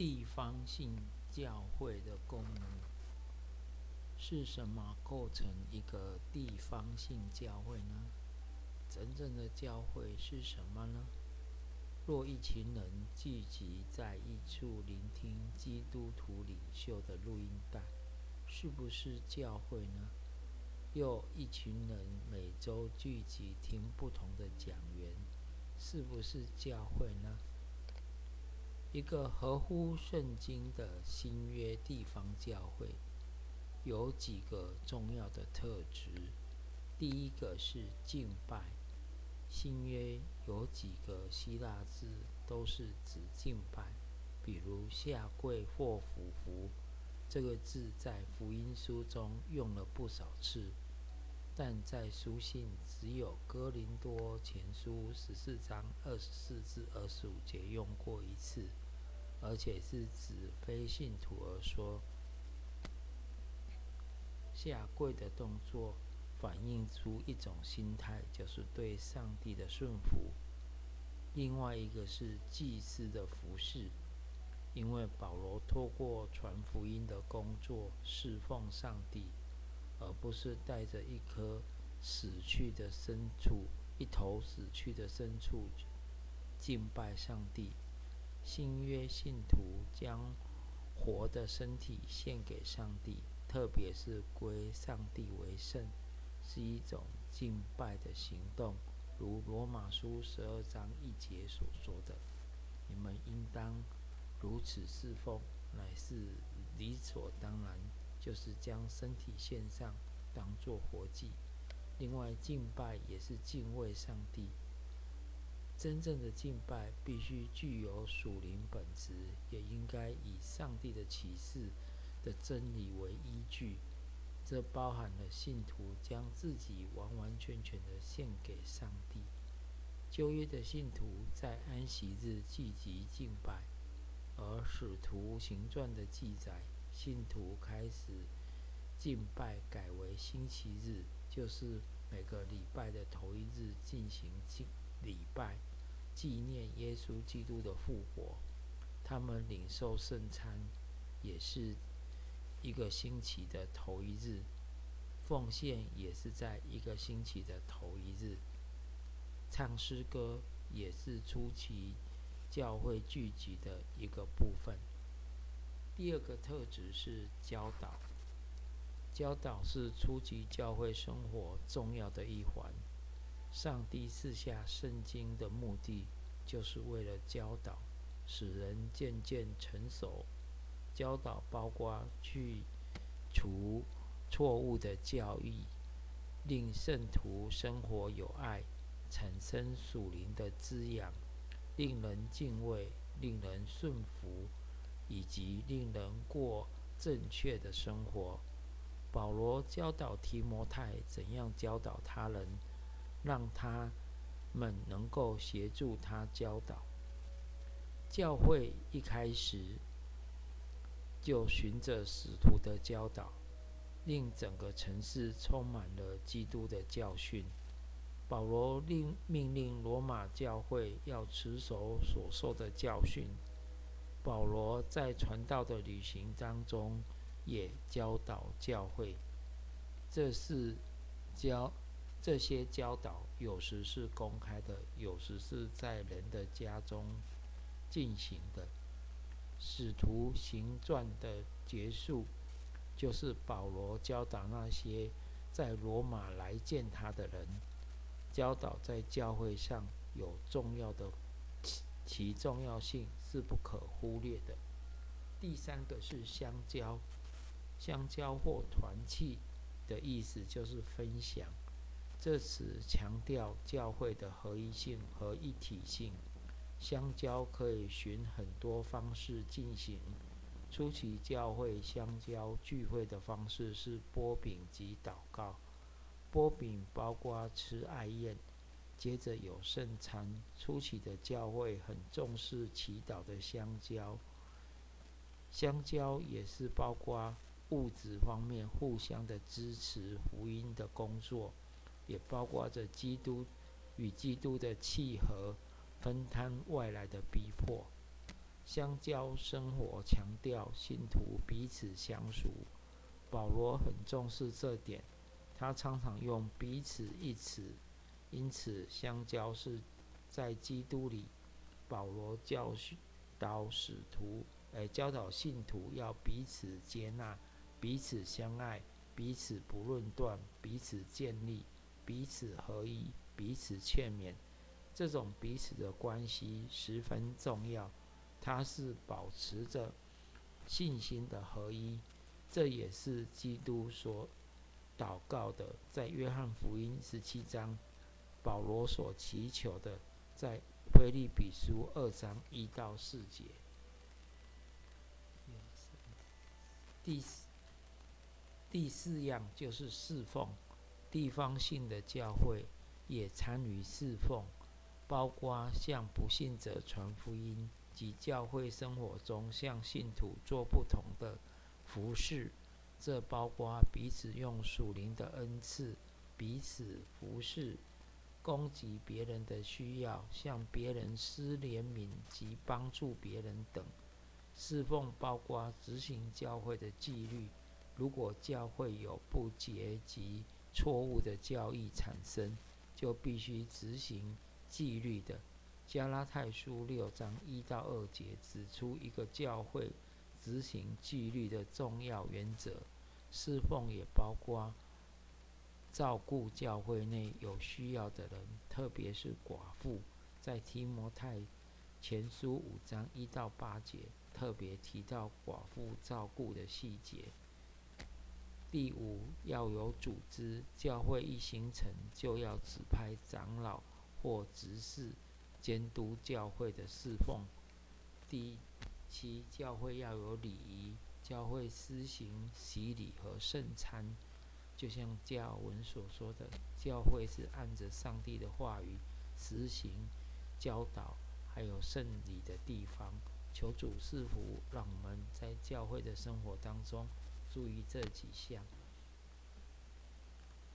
地方性教会的功能是什么？构成一个地方性教会呢？真正的教会是什么呢？若一群人聚集在一处聆听基督徒领袖的录音带，是不是教会呢？又一群人每周聚集听不同的讲员，是不是教会呢？一个合乎圣经的新约地方教会有几个重要的特质。第一个是敬拜。新约有几个希腊字都是指敬拜，比如下跪或俯伏，这个字在福音书中用了不少次，但在书信只有哥林多前书十四章二十四至二十五节用过一次。而且是指非信徒而说，下跪的动作反映出一种心态，就是对上帝的顺服。另外一个是祭司的服饰，因为保罗透过传福音的工作侍奉上帝，而不是带着一颗死去的牲畜、一头死去的牲畜敬拜上帝。新约信徒将活的身体献给上帝，特别是归上帝为圣，是一种敬拜的行动。如罗马书十二章一节所说的：“你们应当如此侍奉，乃是理所当然，就是将身体献上，当作活祭。”另外，敬拜也是敬畏上帝。真正的敬拜必须具有属灵本质，也应该以上帝的启示的真理为依据。这包含了信徒将自己完完全全的献给上帝。旧约的信徒在安息日聚集敬拜，而使徒行传的记载，信徒开始敬拜改为星期日，就是每个礼拜的头一日进行敬礼拜。纪念耶稣基督的复活，他们领受圣餐，也是一个星期的头一日；奉献也是在一个星期的头一日；唱诗歌也是初期教会聚集的一个部分。第二个特质是教导，教导是初级教会生活重要的一环。上帝赐下圣经的目的，就是为了教导，使人渐渐成熟。教导包括去除错误的教义，令圣徒生活有爱，产生属灵的滋养，令人敬畏，令人顺服，以及令人过正确的生活。保罗教导提摩太怎样教导他人。让他们能够协助他教导。教会一开始就循着使徒的教导，令整个城市充满了基督的教训。保罗令命令罗马教会要持守所受的教训。保罗在传道的旅行当中也教导教会，这是教。这些教导有时是公开的，有时是在人的家中进行的。使徒行传的结束，就是保罗教导那些在罗马来见他的人，教导在教会上有重要的，其重要性是不可忽略的。第三个是相交，相交或团契的意思就是分享。这词强调教会的合一性和一体性。相交可以循很多方式进行。初期教会相交聚会的方式是波饼及祷告。波饼包括吃爱宴，接着有圣餐。初期的教会很重视祈祷的相交。相交也是包括物质方面互相的支持福音的工作。也包括着基督与基督的契合，分摊外来的逼迫。相交生活，强调信徒彼此相熟。保罗很重视这点，他常常用“彼此”一词。因此，相交是在基督里。保罗教导使徒，诶，教导信徒要彼此接纳、彼此相爱、彼此不论断、彼此建立、彼此合一、彼此劝勉。这种彼此的关系十分重要，它是保持着信心的合一。这也是基督所祷告的，在约翰福音十七章，保罗所祈求的，在。腓利比书二章一到四节。第四第四样就是侍奉，地方性的教会也参与侍奉，包括向不信者传福音及教会生活中向信徒做不同的服饰。这包括彼此用属灵的恩赐彼此服侍。供给别人的需要，向别人施怜悯及帮助别人等，侍奉包括执行教会的纪律。如果教会有不洁及错误的教义产生，就必须执行纪律的。加拉太书六章一到二节指出一个教会执行纪律的重要原则。侍奉也包括。照顾教会内有需要的人，特别是寡妇，在提摩太前书五章一到八节特别提到寡妇照顾的细节。第五，要有组织，教会一形成就要指派长老或执事监督教会的侍奉。第七，教会要有礼仪，教会施行洗礼和圣餐。就像教文所说的，教会是按着上帝的话语实行教导，还有圣礼的地方。求主赐福，让我们在教会的生活当中注意这几项。